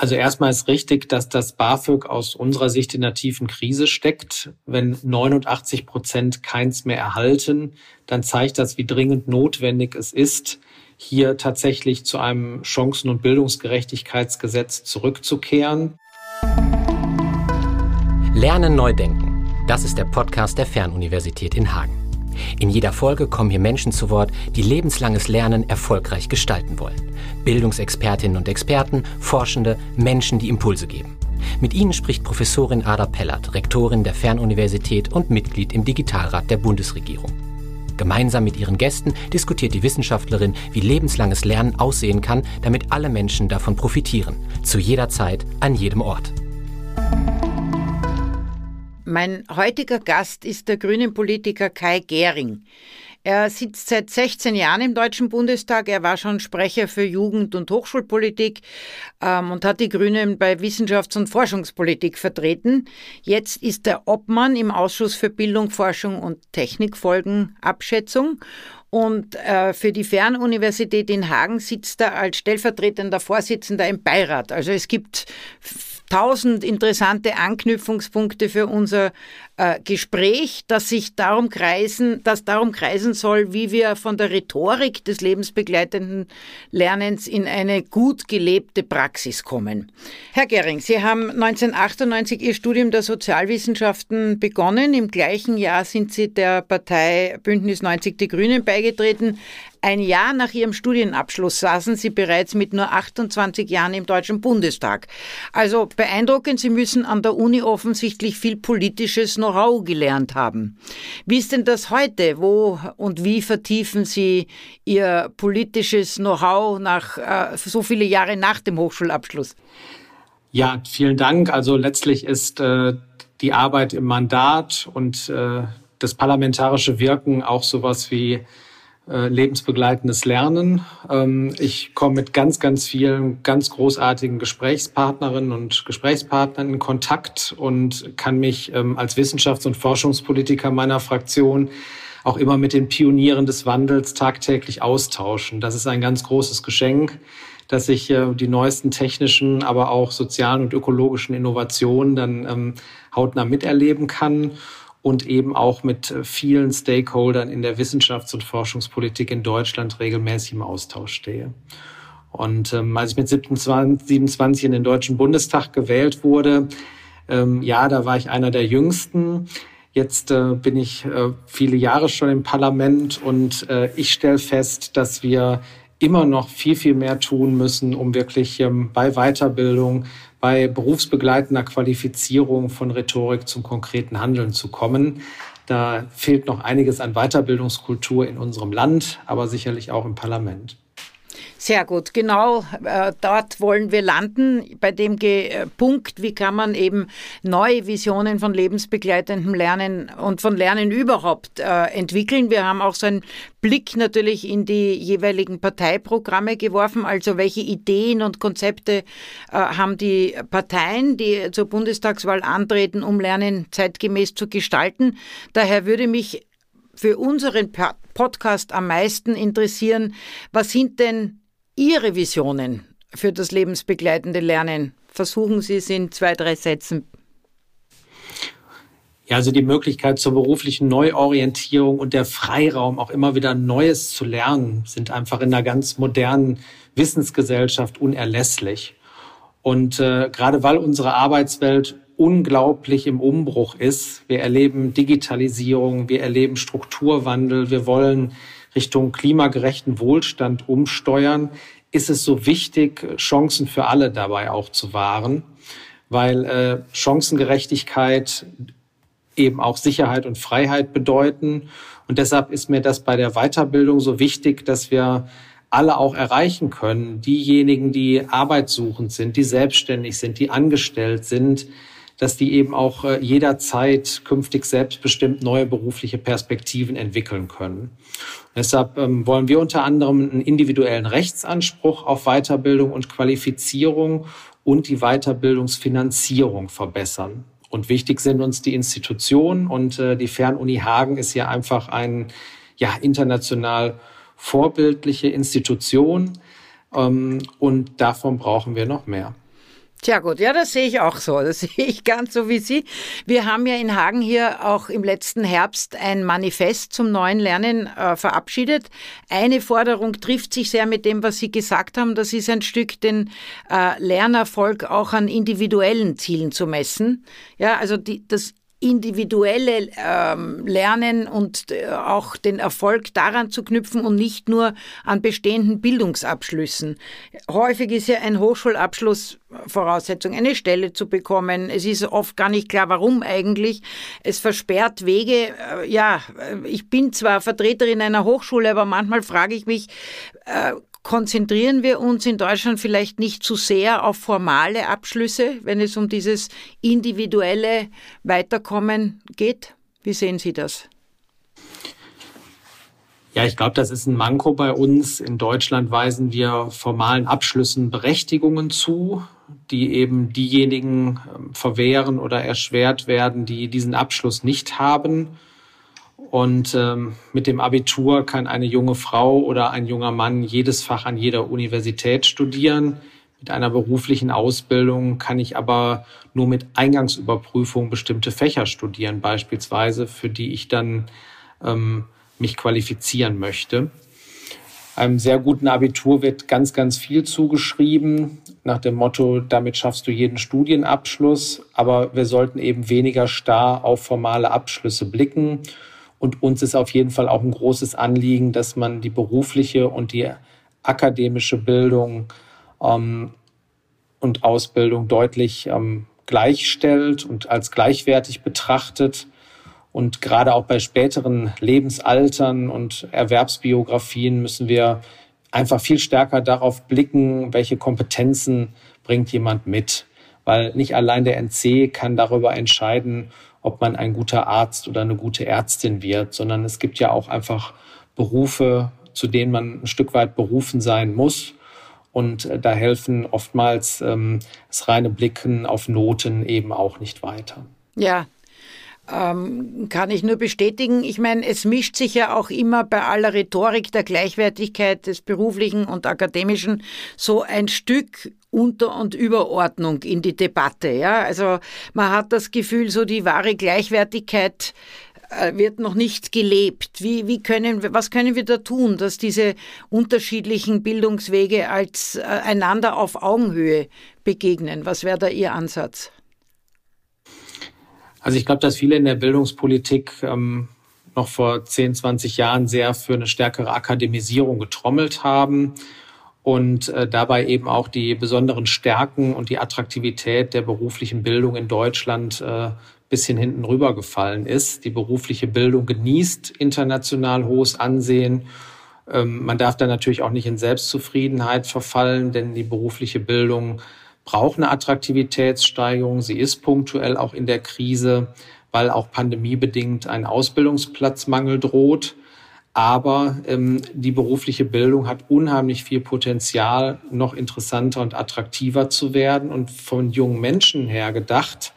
Also erstmal ist richtig, dass das BAföG aus unserer Sicht in einer tiefen Krise steckt. Wenn 89 Prozent keins mehr erhalten, dann zeigt das, wie dringend notwendig es ist, hier tatsächlich zu einem Chancen- und Bildungsgerechtigkeitsgesetz zurückzukehren. Lernen neu denken. Das ist der Podcast der Fernuniversität in Hagen. In jeder Folge kommen hier Menschen zu Wort, die lebenslanges Lernen erfolgreich gestalten wollen. Bildungsexpertinnen und Experten, Forschende, Menschen, die Impulse geben. Mit ihnen spricht Professorin Ada Pellert, Rektorin der Fernuniversität und Mitglied im Digitalrat der Bundesregierung. Gemeinsam mit ihren Gästen diskutiert die Wissenschaftlerin, wie lebenslanges Lernen aussehen kann, damit alle Menschen davon profitieren. Zu jeder Zeit, an jedem Ort. Mein heutiger Gast ist der grünen Politiker Kai Gehring. Er sitzt seit 16 Jahren im Deutschen Bundestag. Er war schon Sprecher für Jugend- und Hochschulpolitik ähm, und hat die Grünen bei Wissenschafts- und Forschungspolitik vertreten. Jetzt ist er Obmann im Ausschuss für Bildung, Forschung und Technikfolgenabschätzung. Und äh, für die Fernuniversität in Hagen sitzt er als stellvertretender Vorsitzender im Beirat. Also es gibt tausend interessante Anknüpfungspunkte für unser äh, Gespräch, das sich darum kreisen, das darum kreisen soll, wie wir von der Rhetorik des lebensbegleitenden Lernens in eine gut gelebte Praxis kommen. Herr Gering, Sie haben 1998 Ihr Studium der Sozialwissenschaften begonnen. Im gleichen Jahr sind Sie der Partei Bündnis 90 Die Grünen beigetreten. Ein Jahr nach ihrem Studienabschluss saßen sie bereits mit nur 28 Jahren im Deutschen Bundestag. Also beeindruckend, sie müssen an der Uni offensichtlich viel politisches Know-how gelernt haben. Wie ist denn das heute? Wo und wie vertiefen Sie Ihr politisches Know-how nach äh, so viele Jahre nach dem Hochschulabschluss? Ja, vielen Dank. Also letztlich ist äh, die Arbeit im Mandat und äh, das parlamentarische Wirken auch sowas wie äh, lebensbegleitendes Lernen. Ähm, ich komme mit ganz, ganz vielen ganz großartigen Gesprächspartnerinnen und Gesprächspartnern in Kontakt und kann mich ähm, als Wissenschafts- und Forschungspolitiker meiner Fraktion auch immer mit den Pionieren des Wandels tagtäglich austauschen. Das ist ein ganz großes Geschenk, dass ich äh, die neuesten technischen, aber auch sozialen und ökologischen Innovationen dann ähm, hautnah miterleben kann und eben auch mit äh, vielen Stakeholdern in der Wissenschafts- und Forschungspolitik in Deutschland regelmäßig im Austausch stehe. Und ähm, als ich mit 27, 27 in den Deutschen Bundestag gewählt wurde, ähm, ja, da war ich einer der Jüngsten. Jetzt äh, bin ich äh, viele Jahre schon im Parlament und äh, ich stelle fest, dass wir immer noch viel, viel mehr tun müssen, um wirklich ähm, bei Weiterbildung, bei berufsbegleitender Qualifizierung von Rhetorik zum konkreten Handeln zu kommen. Da fehlt noch einiges an Weiterbildungskultur in unserem Land, aber sicherlich auch im Parlament. Sehr gut, genau äh, dort wollen wir landen, bei dem Ge äh, Punkt, wie kann man eben neue Visionen von lebensbegleitendem Lernen und von Lernen überhaupt äh, entwickeln. Wir haben auch so einen Blick natürlich in die jeweiligen Parteiprogramme geworfen, also welche Ideen und Konzepte äh, haben die Parteien, die zur Bundestagswahl antreten, um Lernen zeitgemäß zu gestalten. Daher würde mich für unseren Podcast am meisten interessieren, was sind denn Ihre Visionen für das lebensbegleitende Lernen? Versuchen Sie es in zwei, drei Sätzen. Ja, also die Möglichkeit zur beruflichen Neuorientierung und der Freiraum, auch immer wieder Neues zu lernen, sind einfach in einer ganz modernen Wissensgesellschaft unerlässlich. Und äh, gerade weil unsere Arbeitswelt unglaublich im Umbruch ist, wir erleben Digitalisierung, wir erleben Strukturwandel, wir wollen Richtung klimagerechten Wohlstand umsteuern, ist es so wichtig, Chancen für alle dabei auch zu wahren, weil äh, Chancengerechtigkeit eben auch Sicherheit und Freiheit bedeuten. Und deshalb ist mir das bei der Weiterbildung so wichtig, dass wir alle auch erreichen können. Diejenigen, die arbeitssuchend sind, die selbstständig sind, die angestellt sind, dass die eben auch äh, jederzeit künftig selbstbestimmt neue berufliche Perspektiven entwickeln können. Deshalb ähm, wollen wir unter anderem einen individuellen Rechtsanspruch auf Weiterbildung und Qualifizierung und die Weiterbildungsfinanzierung verbessern. Und wichtig sind uns die Institutionen und äh, die Fernuni Hagen ist ja einfach ein ja, international vorbildliche Institution ähm, und davon brauchen wir noch mehr. Tja gut, ja, das sehe ich auch so. Das sehe ich ganz so wie Sie. Wir haben ja in Hagen hier auch im letzten Herbst ein Manifest zum neuen Lernen äh, verabschiedet. Eine Forderung trifft sich sehr mit dem, was Sie gesagt haben. Das ist ein Stück, den äh, Lernerfolg auch an individuellen Zielen zu messen. Ja, also die, das individuelle ähm, Lernen und äh, auch den Erfolg daran zu knüpfen und nicht nur an bestehenden Bildungsabschlüssen. Häufig ist ja ein Hochschulabschluss Voraussetzung, eine Stelle zu bekommen. Es ist oft gar nicht klar, warum eigentlich. Es versperrt Wege. Äh, ja, äh, ich bin zwar Vertreterin einer Hochschule, aber manchmal frage ich mich, äh, konzentrieren wir uns in Deutschland vielleicht nicht zu sehr auf formale Abschlüsse, wenn es um dieses individuelle Weiterkommen geht? Wie sehen Sie das? Ja, ich glaube, das ist ein Manko bei uns. In Deutschland weisen wir formalen Abschlüssen Berechtigungen zu, die eben diejenigen ähm, verwehren oder erschwert werden, die diesen Abschluss nicht haben. Und ähm, mit dem Abitur kann eine junge Frau oder ein junger Mann jedes Fach an jeder Universität studieren. Mit einer beruflichen Ausbildung kann ich aber nur mit Eingangsüberprüfung bestimmte Fächer studieren, beispielsweise, für die ich dann ähm, mich qualifizieren möchte. Einem sehr guten Abitur wird ganz, ganz viel zugeschrieben, nach dem Motto, damit schaffst du jeden Studienabschluss. Aber wir sollten eben weniger starr auf formale Abschlüsse blicken und uns ist auf jeden Fall auch ein großes Anliegen, dass man die berufliche und die akademische Bildung ähm, und Ausbildung deutlich ähm, gleichstellt und als gleichwertig betrachtet. Und gerade auch bei späteren Lebensaltern und Erwerbsbiografien müssen wir einfach viel stärker darauf blicken, welche Kompetenzen bringt jemand mit. Weil nicht allein der NC kann darüber entscheiden, ob man ein guter Arzt oder eine gute Ärztin wird, sondern es gibt ja auch einfach Berufe, zu denen man ein Stück weit berufen sein muss. Und äh, da helfen oftmals ähm, das reine Blicken auf Noten eben auch nicht weiter. Ja, ähm, kann ich nur bestätigen. Ich meine, es mischt sich ja auch immer bei aller Rhetorik der Gleichwertigkeit des beruflichen und akademischen so ein Stück unter- und Überordnung in die Debatte. Ja? Also man hat das Gefühl, so die wahre Gleichwertigkeit äh, wird noch nicht gelebt. Wie, wie können was können wir da tun, dass diese unterschiedlichen Bildungswege als äh, einander auf Augenhöhe begegnen? Was wäre da Ihr Ansatz? Also ich glaube, dass viele in der Bildungspolitik ähm, noch vor 10, 20 Jahren sehr für eine stärkere Akademisierung getrommelt haben und äh, dabei eben auch die besonderen Stärken und die Attraktivität der beruflichen Bildung in Deutschland äh, bisschen hinten rübergefallen ist. Die berufliche Bildung genießt international hohes Ansehen. Ähm, man darf da natürlich auch nicht in Selbstzufriedenheit verfallen, denn die berufliche Bildung braucht eine Attraktivitätssteigerung. Sie ist punktuell auch in der Krise, weil auch pandemiebedingt ein Ausbildungsplatzmangel droht. Aber ähm, die berufliche Bildung hat unheimlich viel Potenzial, noch interessanter und attraktiver zu werden. Und von jungen Menschen her gedacht,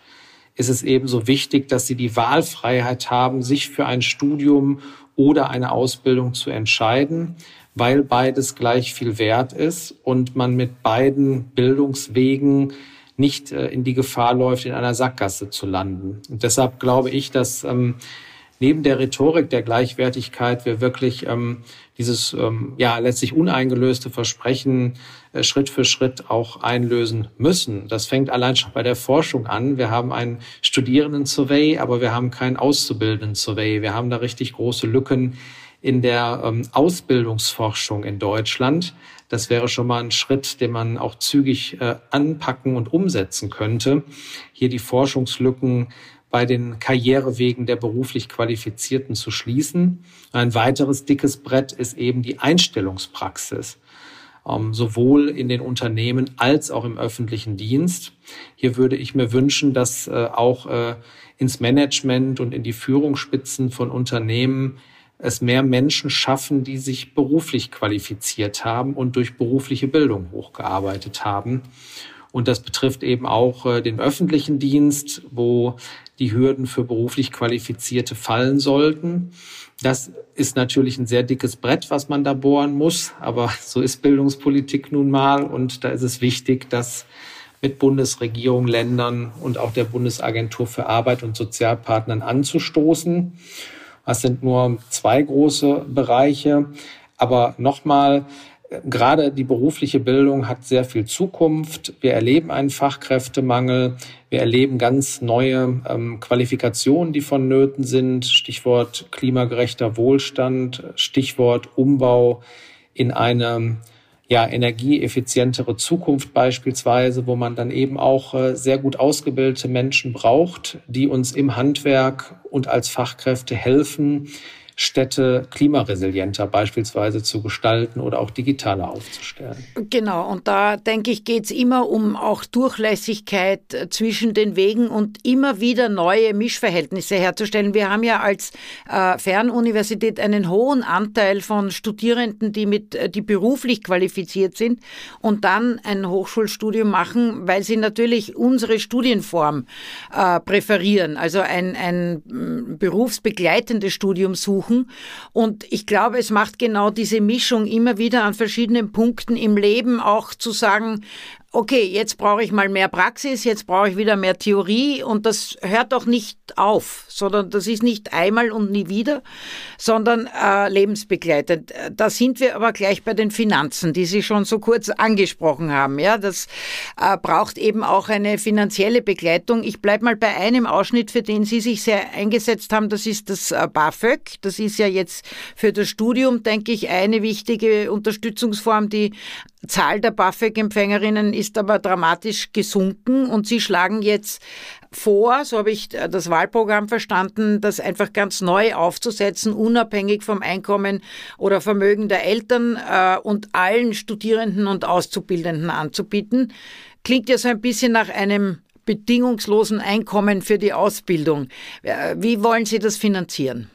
ist es ebenso wichtig, dass sie die Wahlfreiheit haben, sich für ein Studium oder eine Ausbildung zu entscheiden, weil beides gleich viel wert ist und man mit beiden Bildungswegen nicht äh, in die Gefahr läuft, in einer Sackgasse zu landen. Und deshalb glaube ich, dass ähm, neben der Rhetorik der Gleichwertigkeit wir wirklich ähm, dieses ähm, ja letztlich uneingelöste Versprechen äh, Schritt für Schritt auch einlösen müssen. Das fängt allein schon bei der Forschung an. Wir haben einen Studierenden-Survey, aber wir haben keinen Auszubildenden-Survey. Wir haben da richtig große Lücken in der ähm, Ausbildungsforschung in Deutschland. Das wäre schon mal ein Schritt, den man auch zügig äh, anpacken und umsetzen könnte. Hier die Forschungslücken bei den Karrierewegen der beruflich Qualifizierten zu schließen. Ein weiteres dickes Brett ist eben die Einstellungspraxis, ähm, sowohl in den Unternehmen als auch im öffentlichen Dienst. Hier würde ich mir wünschen, dass äh, auch äh, ins Management und in die Führungsspitzen von Unternehmen es mehr Menschen schaffen, die sich beruflich qualifiziert haben und durch berufliche Bildung hochgearbeitet haben. Und das betrifft eben auch äh, den öffentlichen Dienst, wo die Hürden für beruflich Qualifizierte fallen sollten. Das ist natürlich ein sehr dickes Brett, was man da bohren muss, aber so ist Bildungspolitik nun mal und da ist es wichtig, dass mit Bundesregierung, Ländern und auch der Bundesagentur für Arbeit und Sozialpartnern anzustoßen. Das sind nur zwei große Bereiche. Aber nochmal, gerade die berufliche Bildung hat sehr viel Zukunft. Wir erleben einen Fachkräftemangel. Wir erleben ganz neue ähm, Qualifikationen, die vonnöten sind. Stichwort klimagerechter Wohlstand, Stichwort Umbau in eine ja, energieeffizientere Zukunft beispielsweise, wo man dann eben auch äh, sehr gut ausgebildete Menschen braucht, die uns im Handwerk und als Fachkräfte helfen, Städte klimaresilienter beispielsweise zu gestalten oder auch digitaler aufzustellen. Genau, und da denke ich, geht es immer um auch Durchlässigkeit äh, zwischen den Wegen und immer wieder neue Mischverhältnisse herzustellen. Wir haben ja als äh, Fernuniversität einen hohen Anteil von Studierenden, die mit äh, die beruflich qualifiziert sind und dann ein Hochschulstudium machen, weil sie natürlich unsere Studienform äh, präferieren, also ein, ein berufsbegleitendes Studium suchen suchen. Und ich glaube, es macht genau diese Mischung immer wieder an verschiedenen Punkten im Leben auch zu sagen, okay, jetzt brauche ich mal mehr Praxis, jetzt brauche ich wieder mehr Theorie und das hört doch nicht auf, sondern das ist nicht einmal und nie wieder, sondern äh, lebensbegleitend. Da sind wir aber gleich bei den Finanzen, die Sie schon so kurz angesprochen haben. Ja, das äh, braucht eben auch eine finanzielle Begleitung. Ich bleibe mal bei einem Ausschnitt, für den Sie sich sehr eingesetzt haben. Das ist das äh, BAföG. Das ist ja jetzt für das Studium, denke ich, eine wichtige Unterstützungsform, die Zahl der BAföG-Empfängerinnen ist aber dramatisch gesunken und Sie schlagen jetzt vor, so habe ich das Wahlprogramm verstanden, das einfach ganz neu aufzusetzen, unabhängig vom Einkommen oder Vermögen der Eltern äh, und allen Studierenden und Auszubildenden anzubieten. Klingt ja so ein bisschen nach einem bedingungslosen Einkommen für die Ausbildung. Äh, wie wollen Sie das finanzieren?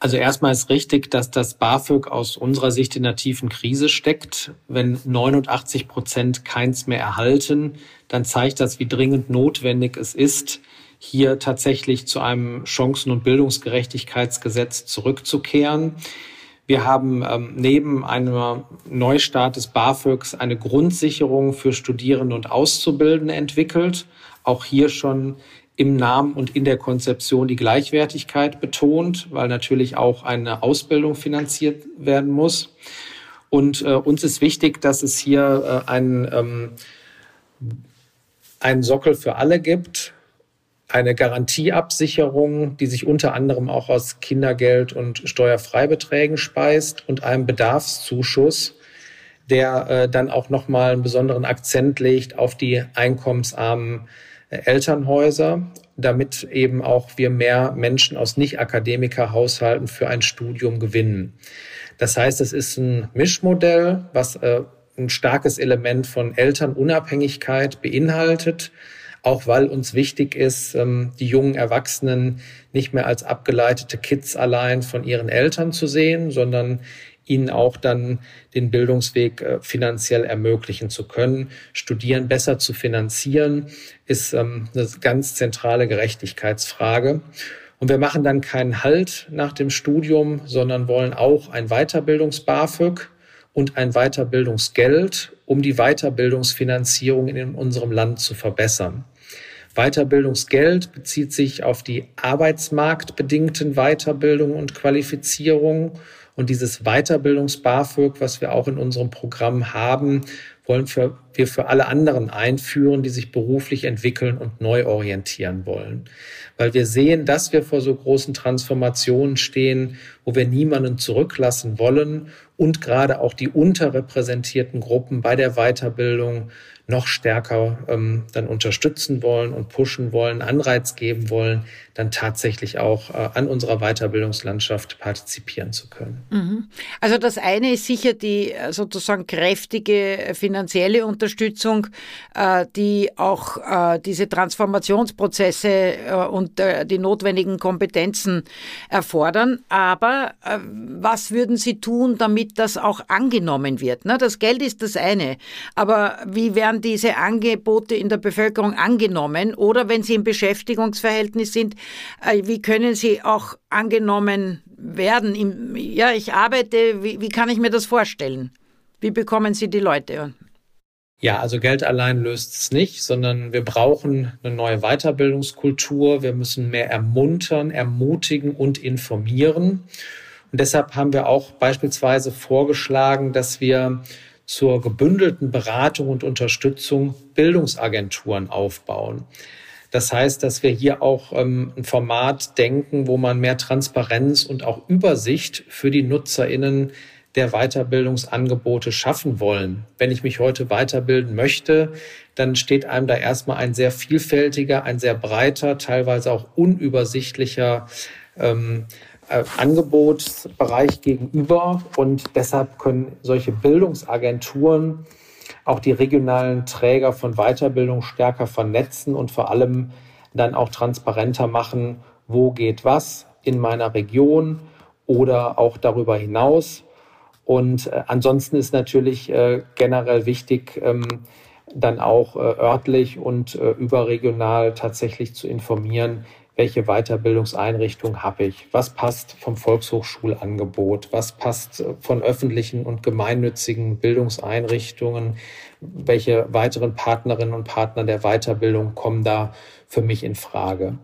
Also erstmal ist richtig, dass das BAföG aus unserer Sicht in einer tiefen Krise steckt. Wenn 89 Prozent keins mehr erhalten, dann zeigt das, wie dringend notwendig es ist, hier tatsächlich zu einem Chancen- und Bildungsgerechtigkeitsgesetz zurückzukehren. Wir haben ähm, neben einem Neustart des BAföGs eine Grundsicherung für Studierende und Auszubildende entwickelt. Auch hier schon im Namen und in der Konzeption die Gleichwertigkeit betont, weil natürlich auch eine Ausbildung finanziert werden muss. Und äh, uns ist wichtig, dass es hier äh, einen, ähm, einen Sockel für alle gibt, eine Garantieabsicherung, die sich unter anderem auch aus Kindergeld und Steuerfreibeträgen speist und einem Bedarfszuschuss, der äh, dann auch nochmal einen besonderen Akzent legt auf die einkommensarmen Elternhäuser, damit eben auch wir mehr Menschen aus Nicht-Akademiker-Haushalten für ein Studium gewinnen. Das heißt, es ist ein Mischmodell, was äh, ein starkes Element von Elternunabhängigkeit beinhaltet, auch weil uns wichtig ist, ähm, die jungen Erwachsenen nicht mehr als abgeleitete Kids allein von ihren Eltern zu sehen, sondern ihnen auch dann den Bildungsweg äh, finanziell ermöglichen zu können. Studieren besser zu finanzieren ist ähm, eine ganz zentrale Gerechtigkeitsfrage. Und wir machen dann keinen Halt nach dem Studium, sondern wollen auch ein Weiterbildungs-BAföG und ein Weiterbildungsgeld, um die Weiterbildungsfinanzierung in unserem Land zu verbessern. Weiterbildungsgeld bezieht sich auf die arbeitsmarktbedingten Weiterbildungen und Qualifizierungen und dieses Weiterbildungs-BAföG, was wir auch in unserem Programm haben, wollen für, wir für alle anderen einführen, die sich beruflich entwickeln und neu orientieren wollen. Weil wir sehen, dass wir vor so großen Transformationen stehen, wo wir niemanden zurücklassen wollen und gerade auch die unterrepräsentierten Gruppen bei der Weiterbildung noch stärker ähm, dann unterstützen wollen und pushen wollen, Anreiz geben wollen, dann tatsächlich auch äh, an unserer Weiterbildungslandschaft partizipieren zu können. Mhm. Also das eine ist sicher die äh, sozusagen kräftige finanzielle Unterstützung, äh, die auch äh, diese Transformationsprozesse äh, und äh, die notwendigen Kompetenzen erfordern. Aber was würden Sie tun, damit das auch angenommen wird? Na, das Geld ist das eine, aber wie werden diese Angebote in der Bevölkerung angenommen? Oder wenn sie im Beschäftigungsverhältnis sind, äh, wie können sie auch angenommen werden? Ja, ich arbeite, wie, wie kann ich mir das vorstellen? Wie bekommen Sie die Leute? Ja, also Geld allein löst es nicht, sondern wir brauchen eine neue Weiterbildungskultur. Wir müssen mehr ermuntern, ermutigen und informieren. Und deshalb haben wir auch beispielsweise vorgeschlagen, dass wir zur gebündelten Beratung und Unterstützung Bildungsagenturen aufbauen. Das heißt, dass wir hier auch ähm, ein Format denken, wo man mehr Transparenz und auch Übersicht für die Nutzerinnen der Weiterbildungsangebote schaffen wollen. Wenn ich mich heute weiterbilden möchte, dann steht einem da erstmal ein sehr vielfältiger, ein sehr breiter, teilweise auch unübersichtlicher ähm, äh, Angebotsbereich gegenüber. Und deshalb können solche Bildungsagenturen auch die regionalen Träger von Weiterbildung stärker vernetzen und vor allem dann auch transparenter machen, wo geht was in meiner Region oder auch darüber hinaus. Und äh, ansonsten ist natürlich äh, generell wichtig, ähm, dann auch äh, örtlich und äh, überregional tatsächlich zu informieren, welche Weiterbildungseinrichtung habe ich, was passt vom Volkshochschulangebot, was passt äh, von öffentlichen und gemeinnützigen Bildungseinrichtungen, welche weiteren Partnerinnen und Partner der Weiterbildung kommen da für mich in Frage.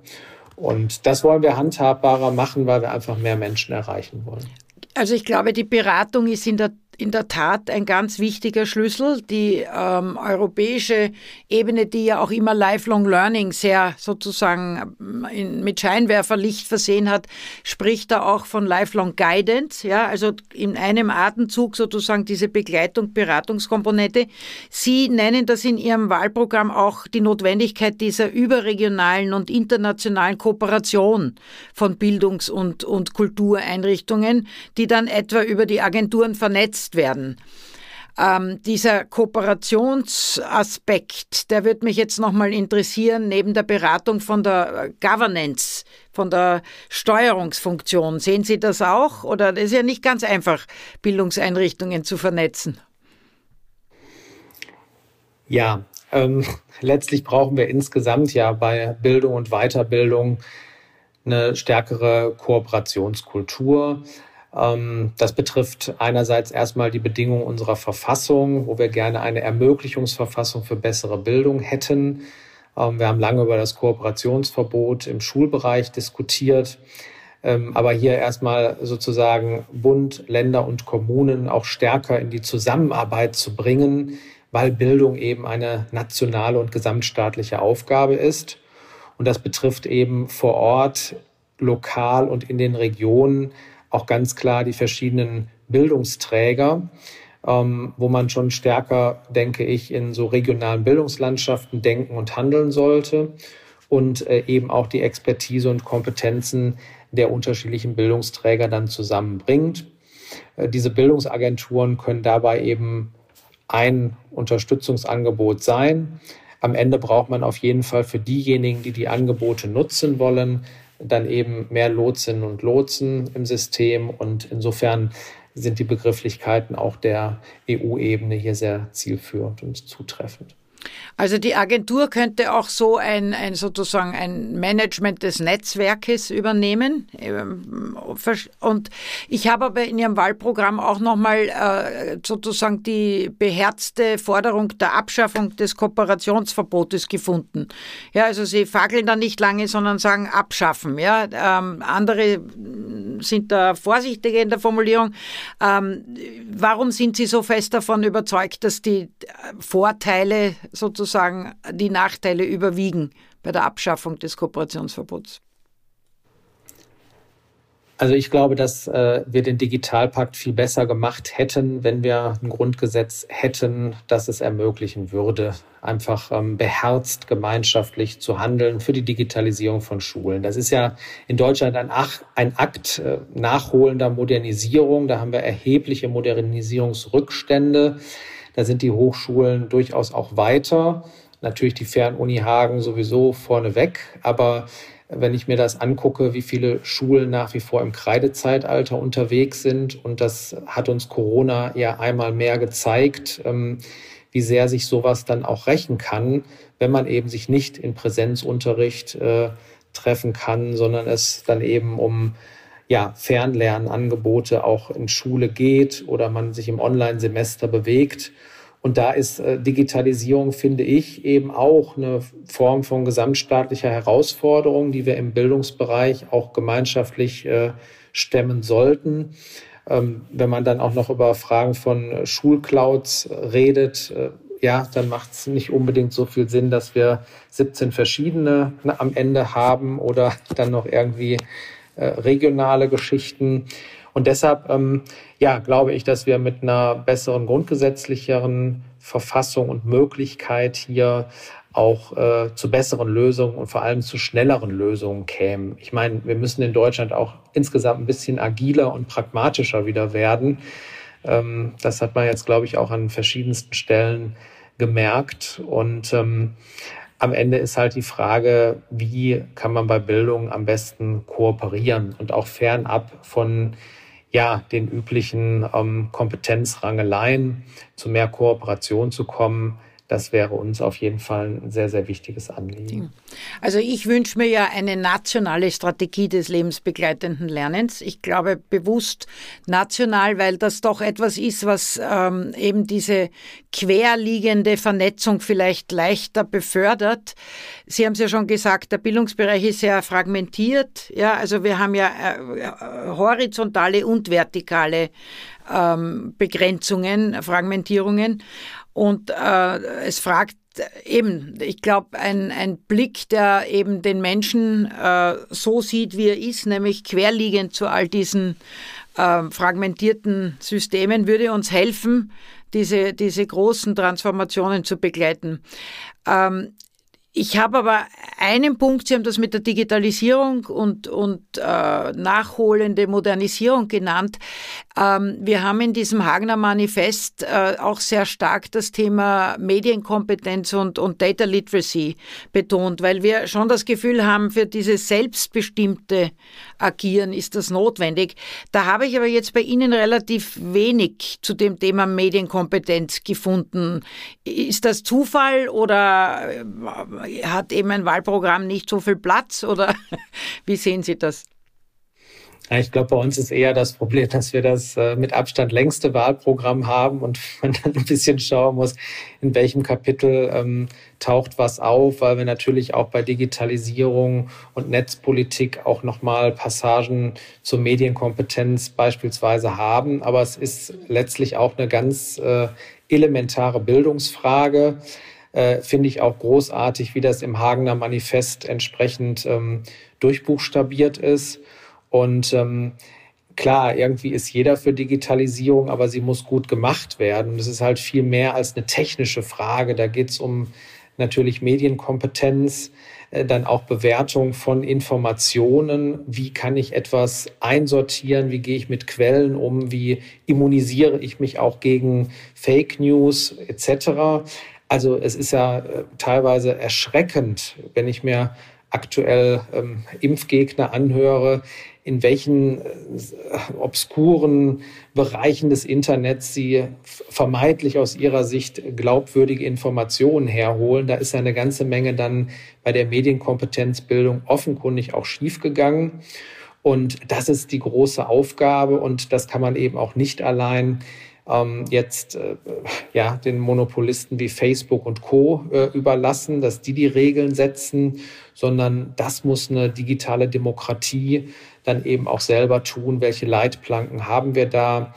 Und das wollen wir handhabbarer machen, weil wir einfach mehr Menschen erreichen wollen. Also ich glaube, die Beratung ist in der in der Tat ein ganz wichtiger Schlüssel. Die ähm, europäische Ebene, die ja auch immer Lifelong Learning sehr sozusagen ähm, in, mit Scheinwerferlicht versehen hat, spricht da auch von Lifelong Guidance. Ja, also in einem Atemzug sozusagen diese Begleitung, Beratungskomponente. Sie nennen das in Ihrem Wahlprogramm auch die Notwendigkeit dieser überregionalen und internationalen Kooperation von Bildungs- und, und Kultureinrichtungen, die dann etwa über die Agenturen vernetzt genutzt werden. Ähm, dieser Kooperationsaspekt, der wird mich jetzt nochmal interessieren, neben der Beratung von der Governance, von der Steuerungsfunktion. Sehen Sie das auch? Oder das ist ja nicht ganz einfach, Bildungseinrichtungen zu vernetzen. Ja, ähm, letztlich brauchen wir insgesamt ja bei Bildung und Weiterbildung eine stärkere Kooperationskultur. Ähm, das betrifft einerseits erstmal die Bedingungen unserer Verfassung, wo wir gerne eine Ermöglichungsverfassung für bessere Bildung hätten. Ähm, wir haben lange über das Kooperationsverbot im Schulbereich diskutiert. Ähm, aber hier erstmal sozusagen Bund, Länder und Kommunen auch stärker in die Zusammenarbeit zu bringen, weil Bildung eben eine nationale und gesamtstaatliche Aufgabe ist. Und das betrifft eben vor Ort, lokal und in den Regionen auch ganz klar die verschiedenen Bildungsträger, ähm, wo man schon stärker, denke ich, in so regionalen Bildungslandschaften denken und handeln sollte und äh, eben auch die Expertise und Kompetenzen der unterschiedlichen Bildungsträger dann zusammenbringt. Äh, diese Bildungsagenturen können dabei eben ein Unterstützungsangebot sein. Am Ende braucht man auf jeden Fall für diejenigen, die die Angebote nutzen wollen, dann eben mehr Lotsinnen und Lotsen im System. Und insofern sind die Begrifflichkeiten auch der EU-Ebene hier sehr zielführend und zutreffend. Also die Agentur könnte auch so ein, ein sozusagen ein Management des Netzwerkes übernehmen. Ähm, und ich habe aber in Ihrem Wahlprogramm auch nochmal äh, sozusagen die beherzte Forderung der Abschaffung des Kooperationsverbotes gefunden. Ja, also Sie fackeln da nicht lange, sondern sagen abschaffen. Ja, ähm, andere sind da vorsichtiger in der Formulierung. Ähm, warum sind Sie so fest davon überzeugt, dass die Vorteile sozusagen die Nachteile überwiegen bei der Abschaffung des Kooperationsverbots? Also ich glaube, dass äh, wir den Digitalpakt viel besser gemacht hätten, wenn wir ein Grundgesetz hätten, das es ermöglichen würde, einfach ähm, beherzt gemeinschaftlich zu handeln für die Digitalisierung von Schulen. Das ist ja in Deutschland ein, Ach, ein Akt äh, nachholender Modernisierung. Da haben wir erhebliche Modernisierungsrückstände. Da sind die Hochschulen durchaus auch weiter. Natürlich die Fernuni Hagen sowieso vorneweg. Aber wenn ich mir das angucke, wie viele Schulen nach wie vor im Kreidezeitalter unterwegs sind, und das hat uns Corona ja einmal mehr gezeigt, ähm, wie sehr sich sowas dann auch rächen kann, wenn man eben sich nicht in Präsenzunterricht äh, treffen kann, sondern es dann eben um ja, Fernlernangebote auch in Schule geht oder man sich im Online-Semester bewegt. Und da ist äh, Digitalisierung, finde ich, eben auch eine Form von gesamtstaatlicher Herausforderung, die wir im Bildungsbereich auch gemeinschaftlich äh, stemmen sollten. Ähm, wenn man dann auch noch über Fragen von Schulclouds redet, äh, ja, dann macht es nicht unbedingt so viel Sinn, dass wir 17 verschiedene ne, am Ende haben oder dann noch irgendwie äh, regionale Geschichten. Und deshalb, ähm, ja, glaube ich, dass wir mit einer besseren grundgesetzlicheren Verfassung und Möglichkeit hier auch äh, zu besseren Lösungen und vor allem zu schnelleren Lösungen kämen. Ich meine, wir müssen in Deutschland auch insgesamt ein bisschen agiler und pragmatischer wieder werden. Ähm, das hat man jetzt, glaube ich, auch an verschiedensten Stellen gemerkt. Und ähm, am Ende ist halt die Frage, wie kann man bei Bildung am besten kooperieren und auch fernab von ja, den üblichen ähm, Kompetenzrangeleien zu mehr Kooperation zu kommen, das wäre uns auf jeden Fall ein sehr, sehr wichtiges Anliegen. Also ich wünsche mir ja eine nationale Strategie des lebensbegleitenden Lernens. Ich glaube bewusst national, weil das doch etwas ist, was ähm, eben diese querliegende Vernetzung vielleicht leichter befördert. Sie haben es ja schon gesagt, der Bildungsbereich ist sehr fragmentiert. Ja, also wir haben ja äh, horizontale und vertikale ähm, Begrenzungen, Fragmentierungen. Und äh, es fragt eben, ich glaube, ein, ein Blick, der eben den Menschen äh, so sieht, wie er ist, nämlich querliegend zu all diesen äh, fragmentierten Systemen, würde uns helfen, diese, diese großen Transformationen zu begleiten. Ähm, ich habe aber einen Punkt, Sie haben das mit der Digitalisierung und, und äh, nachholende Modernisierung genannt. Ähm, wir haben in diesem Hagner Manifest äh, auch sehr stark das Thema Medienkompetenz und, und Data Literacy betont, weil wir schon das Gefühl haben, für dieses selbstbestimmte Agieren ist das notwendig. Da habe ich aber jetzt bei Ihnen relativ wenig zu dem Thema Medienkompetenz gefunden. Ist das Zufall oder äh, hat eben ein Wahlprogramm nicht so viel Platz oder wie sehen Sie das? ich glaube, bei uns ist eher das Problem, dass wir das äh, mit Abstand längste Wahlprogramm haben und man dann ein bisschen schauen muss, in welchem Kapitel ähm, taucht was auf, weil wir natürlich auch bei Digitalisierung und Netzpolitik auch nochmal Passagen zur Medienkompetenz beispielsweise haben. Aber es ist letztlich auch eine ganz äh, elementare Bildungsfrage äh, finde ich auch großartig, wie das im Hagener Manifest entsprechend ähm, durchbuchstabiert ist. Und ähm, klar, irgendwie ist jeder für Digitalisierung, aber sie muss gut gemacht werden. Und es ist halt viel mehr als eine technische Frage. Da geht es um natürlich Medienkompetenz, äh, dann auch Bewertung von Informationen. Wie kann ich etwas einsortieren? Wie gehe ich mit Quellen um? Wie immunisiere ich mich auch gegen Fake News etc.? Also es ist ja äh, teilweise erschreckend, wenn ich mir aktuell ähm, Impfgegner anhöre, in welchen äh, obskuren Bereichen des Internets sie vermeintlich aus ihrer Sicht glaubwürdige Informationen herholen. Da ist ja eine ganze Menge dann bei der Medienkompetenzbildung offenkundig auch schiefgegangen. Und das ist die große Aufgabe und das kann man eben auch nicht allein ähm, jetzt äh, ja, den Monopolisten wie Facebook und Co. Äh, überlassen, dass die die Regeln setzen, sondern das muss eine digitale Demokratie dann eben auch selber tun. Welche Leitplanken haben wir da?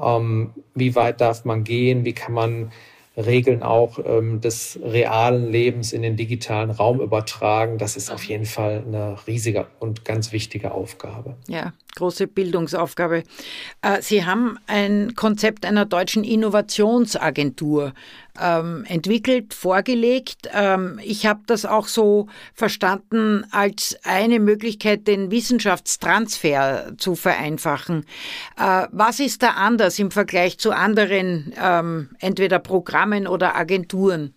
Ähm, wie weit darf man gehen? Wie kann man Regeln auch ähm, des realen Lebens in den digitalen Raum übertragen. Das ist auf jeden Fall eine riesige und ganz wichtige Aufgabe. Ja, große Bildungsaufgabe. Äh, Sie haben ein Konzept einer deutschen Innovationsagentur ähm, entwickelt, vorgelegt. Ähm, ich habe das auch so verstanden als eine Möglichkeit, den Wissenschaftstransfer zu vereinfachen. Äh, was ist da anders im Vergleich zu anderen ähm, entweder Programmen oder Agenturen?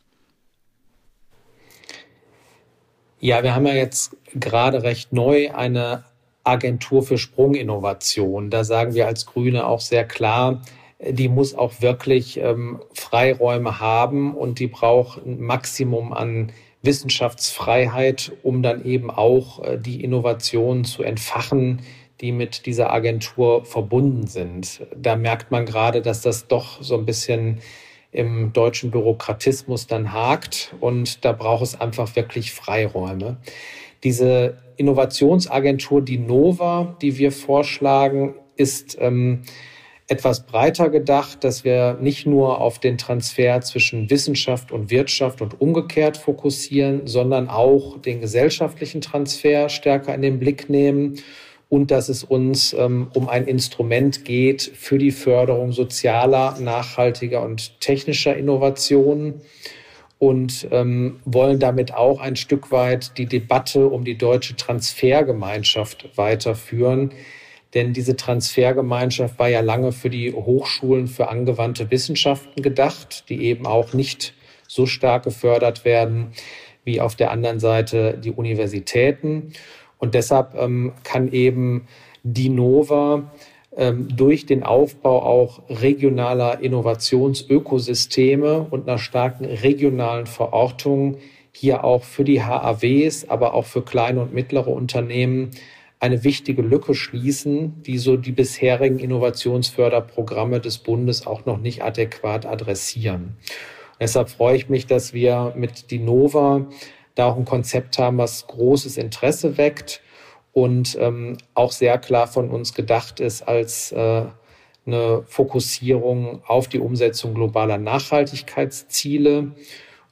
Ja, wir haben ja jetzt gerade recht neu eine Agentur für Sprunginnovation. Da sagen wir als Grüne auch sehr klar, die muss auch wirklich ähm, Freiräume haben und die braucht ein Maximum an Wissenschaftsfreiheit, um dann eben auch äh, die Innovationen zu entfachen, die mit dieser Agentur verbunden sind. Da merkt man gerade, dass das doch so ein bisschen im deutschen Bürokratismus dann hakt. Und da braucht es einfach wirklich Freiräume. Diese Innovationsagentur, die Nova, die wir vorschlagen, ist ähm, etwas breiter gedacht, dass wir nicht nur auf den Transfer zwischen Wissenschaft und Wirtschaft und umgekehrt fokussieren, sondern auch den gesellschaftlichen Transfer stärker in den Blick nehmen und dass es uns ähm, um ein Instrument geht für die Förderung sozialer, nachhaltiger und technischer Innovationen und ähm, wollen damit auch ein Stück weit die Debatte um die deutsche Transfergemeinschaft weiterführen, denn diese Transfergemeinschaft war ja lange für die Hochschulen für angewandte Wissenschaften gedacht, die eben auch nicht so stark gefördert werden wie auf der anderen Seite die Universitäten. Und deshalb ähm, kann eben die Nova ähm, durch den Aufbau auch regionaler Innovationsökosysteme und einer starken regionalen Verortung hier auch für die HAWs, aber auch für kleine und mittlere Unternehmen eine wichtige Lücke schließen, die so die bisherigen Innovationsförderprogramme des Bundes auch noch nicht adäquat adressieren. deshalb freue ich mich, dass wir mit Dinova da auch ein Konzept haben, was großes Interesse weckt und ähm, auch sehr klar von uns gedacht ist als äh, eine Fokussierung auf die Umsetzung globaler Nachhaltigkeitsziele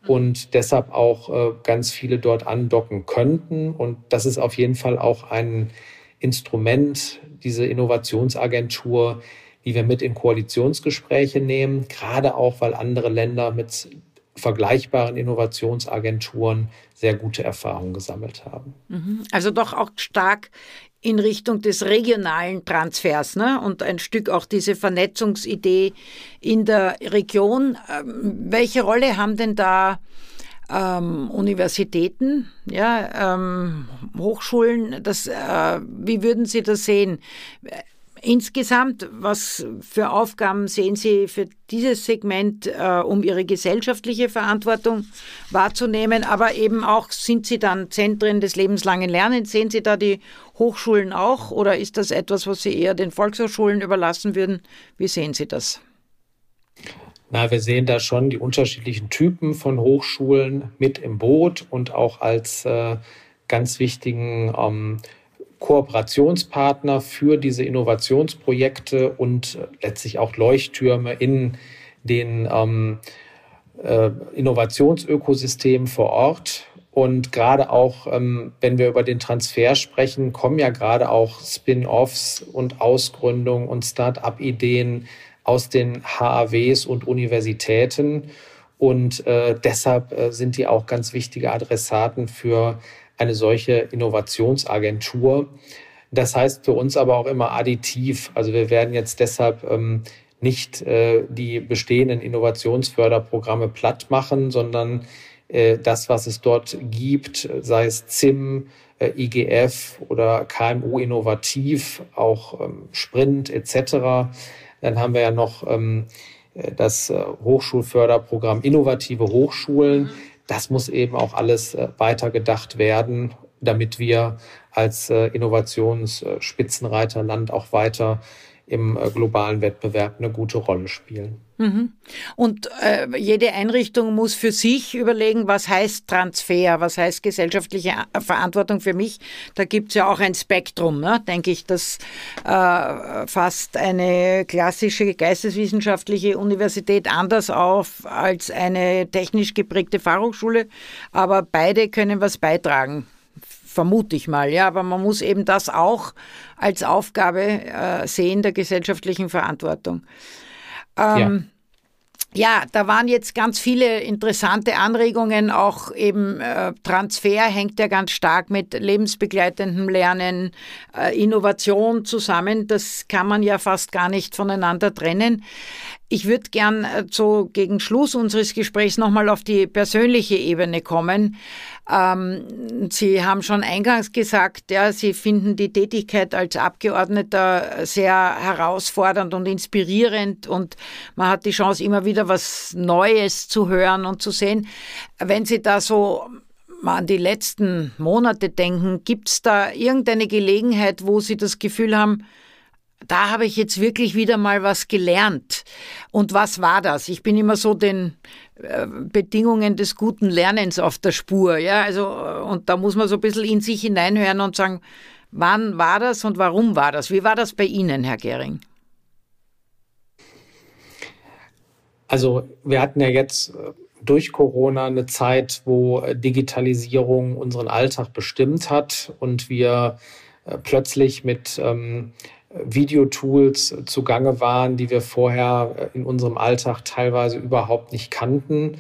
und deshalb auch äh, ganz viele dort andocken könnten. Und das ist auf jeden Fall auch ein Instrument, diese Innovationsagentur, die wir mit in Koalitionsgespräche nehmen, gerade auch, weil andere Länder mit vergleichbaren Innovationsagenturen sehr gute Erfahrungen gesammelt haben. Mhm. Also doch auch stark in Richtung des regionalen Transfers ne? und ein Stück auch diese Vernetzungsidee in der Region. Ähm, welche Rolle haben denn da ähm, Universitäten, ja, ähm, Hochschulen? Das, äh, wie würden Sie das sehen? Insgesamt, was für Aufgaben sehen Sie für dieses Segment, äh, um Ihre gesellschaftliche Verantwortung wahrzunehmen, aber eben auch, sind Sie dann Zentren des lebenslangen Lernens? Sehen Sie da die Hochschulen auch oder ist das etwas, was Sie eher den Volkshochschulen überlassen würden? Wie sehen Sie das? Na, wir sehen da schon die unterschiedlichen Typen von Hochschulen mit im Boot und auch als äh, ganz wichtigen ähm, Kooperationspartner für diese Innovationsprojekte und letztlich auch Leuchttürme in den ähm, äh, Innovationsökosystemen vor Ort. Und gerade auch, ähm, wenn wir über den Transfer sprechen, kommen ja gerade auch Spin-offs und Ausgründungen und Start-up-Ideen aus den HAWs und Universitäten. Und äh, deshalb äh, sind die auch ganz wichtige Adressaten für eine solche Innovationsagentur. Das heißt für uns aber auch immer additiv. Also wir werden jetzt deshalb ähm, nicht äh, die bestehenden Innovationsförderprogramme platt machen, sondern äh, das, was es dort gibt, sei es ZIM, äh, IGF oder KMU Innovativ, auch ähm, Sprint etc. Dann haben wir ja noch ähm, äh, das äh, Hochschulförderprogramm Innovative Hochschulen. Das muss eben auch alles äh, weitergedacht werden, damit wir als äh, Innovationsspitzenreiterland auch weiter im äh, globalen Wettbewerb eine gute Rolle spielen. Mhm. Und äh, jede Einrichtung muss für sich überlegen, was heißt Transfer, was heißt gesellschaftliche äh, Verantwortung für mich. Da gibt es ja auch ein Spektrum, ne? denke ich, das äh, fasst eine klassische geisteswissenschaftliche Universität anders auf als eine technisch geprägte Fachhochschule. Aber beide können was beitragen vermute ich mal, ja, aber man muss eben das auch als Aufgabe äh, sehen der gesellschaftlichen Verantwortung. Ähm, ja. ja. da waren jetzt ganz viele interessante Anregungen, auch eben äh, Transfer hängt ja ganz stark mit lebensbegleitendem Lernen, äh, Innovation zusammen. Das kann man ja fast gar nicht voneinander trennen. Ich würde gern äh, so gegen Schluss unseres Gesprächs nochmal auf die persönliche Ebene kommen. Ähm, Sie haben schon eingangs gesagt, ja, Sie finden die Tätigkeit als Abgeordneter sehr herausfordernd und inspirierend und man hat die Chance, immer wieder was Neues zu hören und zu sehen. Wenn Sie da so an die letzten Monate denken, gibt es da irgendeine Gelegenheit, wo Sie das Gefühl haben, da habe ich jetzt wirklich wieder mal was gelernt. Und was war das? Ich bin immer so den äh, Bedingungen des guten Lernens auf der Spur. Ja, also, und da muss man so ein bisschen in sich hineinhören und sagen, wann war das und warum war das? Wie war das bei Ihnen, Herr Gering? Also, wir hatten ja jetzt äh, durch Corona eine Zeit, wo äh, Digitalisierung unseren Alltag bestimmt hat und wir äh, plötzlich mit ähm, Videotools zugange waren, die wir vorher in unserem Alltag teilweise überhaupt nicht kannten.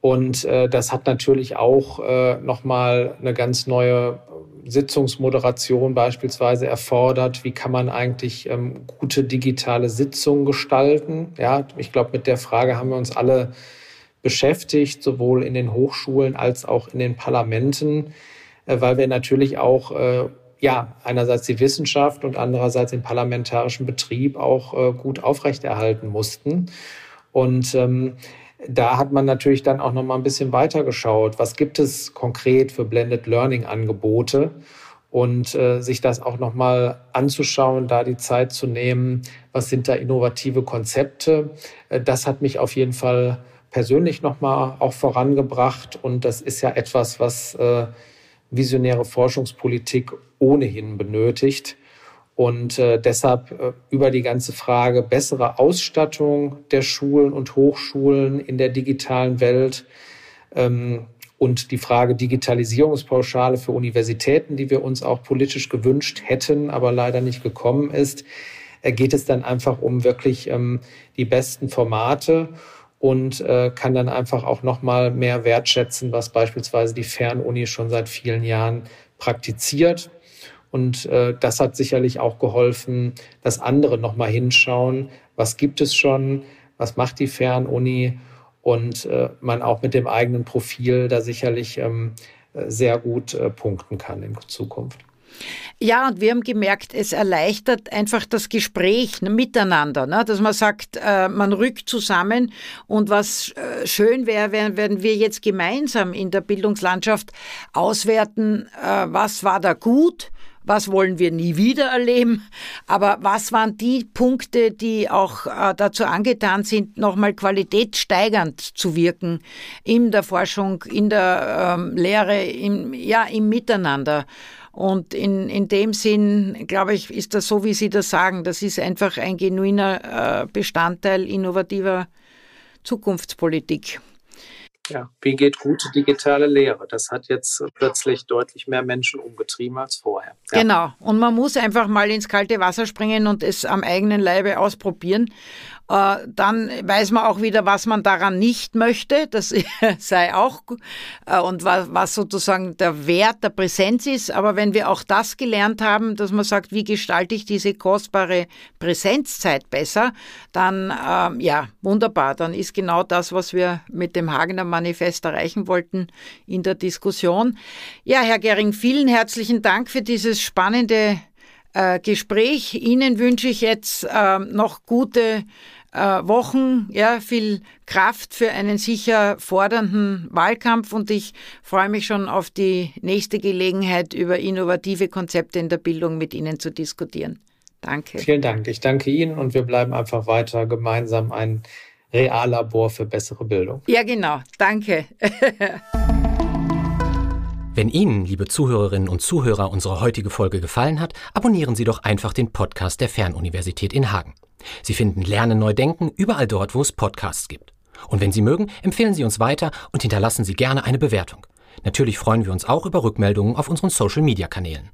Und äh, das hat natürlich auch äh, nochmal eine ganz neue Sitzungsmoderation beispielsweise erfordert. Wie kann man eigentlich ähm, gute digitale Sitzungen gestalten? Ja, ich glaube, mit der Frage haben wir uns alle beschäftigt, sowohl in den Hochschulen als auch in den Parlamenten, äh, weil wir natürlich auch äh, ja, einerseits die Wissenschaft und andererseits den parlamentarischen Betrieb auch äh, gut aufrechterhalten mussten. Und ähm, da hat man natürlich dann auch noch mal ein bisschen weiter geschaut. Was gibt es konkret für Blended Learning Angebote? Und äh, sich das auch noch mal anzuschauen, da die Zeit zu nehmen. Was sind da innovative Konzepte? Äh, das hat mich auf jeden Fall persönlich nochmal auch vorangebracht. Und das ist ja etwas, was äh, visionäre Forschungspolitik ohnehin benötigt. Und äh, deshalb äh, über die ganze Frage bessere Ausstattung der Schulen und Hochschulen in der digitalen Welt ähm, und die Frage Digitalisierungspauschale für Universitäten, die wir uns auch politisch gewünscht hätten, aber leider nicht gekommen ist, äh, geht es dann einfach um wirklich ähm, die besten Formate und äh, kann dann einfach auch noch mal mehr wertschätzen, was beispielsweise die Fernuni schon seit vielen Jahren praktiziert. Und äh, das hat sicherlich auch geholfen, dass andere noch mal hinschauen, was gibt es schon, was macht die Fernuni? Und äh, man auch mit dem eigenen Profil da sicherlich ähm, sehr gut äh, punkten kann in Zukunft. Ja, und wir haben gemerkt, es erleichtert einfach das Gespräch ne, miteinander, ne, dass man sagt, äh, man rückt zusammen. Und was äh, schön wäre, wenn, wenn wir jetzt gemeinsam in der Bildungslandschaft auswerten, äh, was war da gut, was wollen wir nie wieder erleben, aber was waren die Punkte, die auch äh, dazu angetan sind, nochmal qualitätssteigernd zu wirken in der Forschung, in der ähm, Lehre, im, ja, im Miteinander. Und in, in dem Sinn, glaube ich, ist das so, wie Sie das sagen. Das ist einfach ein genuiner äh, Bestandteil innovativer Zukunftspolitik. Ja, wie geht gute digitale Lehre? Das hat jetzt plötzlich deutlich mehr Menschen umgetrieben als vorher. Ja. Genau. Und man muss einfach mal ins kalte Wasser springen und es am eigenen Leibe ausprobieren. Äh, dann weiß man auch wieder, was man daran nicht möchte. Das sei auch äh, und was sozusagen der Wert der Präsenz ist. Aber wenn wir auch das gelernt haben, dass man sagt, wie gestalte ich diese kostbare Präsenzzeit besser, dann ähm, ja wunderbar. Dann ist genau das, was wir mit dem Hagener Manifest erreichen wollten, in der Diskussion. Ja, Herr Gering, vielen herzlichen Dank für dieses spannende äh, Gespräch. Ihnen wünsche ich jetzt äh, noch gute äh, Wochen, ja, viel Kraft für einen sicher fordernden Wahlkampf und ich freue mich schon auf die nächste Gelegenheit, über innovative Konzepte in der Bildung mit Ihnen zu diskutieren. Danke. Vielen Dank. Ich danke Ihnen und wir bleiben einfach weiter gemeinsam ein Reallabor für bessere Bildung. Ja, genau. Danke. Wenn Ihnen, liebe Zuhörerinnen und Zuhörer, unsere heutige Folge gefallen hat, abonnieren Sie doch einfach den Podcast der Fernuniversität in Hagen. Sie finden Lernen neu denken überall dort, wo es Podcasts gibt. Und wenn Sie mögen, empfehlen Sie uns weiter und hinterlassen Sie gerne eine Bewertung. Natürlich freuen wir uns auch über Rückmeldungen auf unseren Social-Media-Kanälen.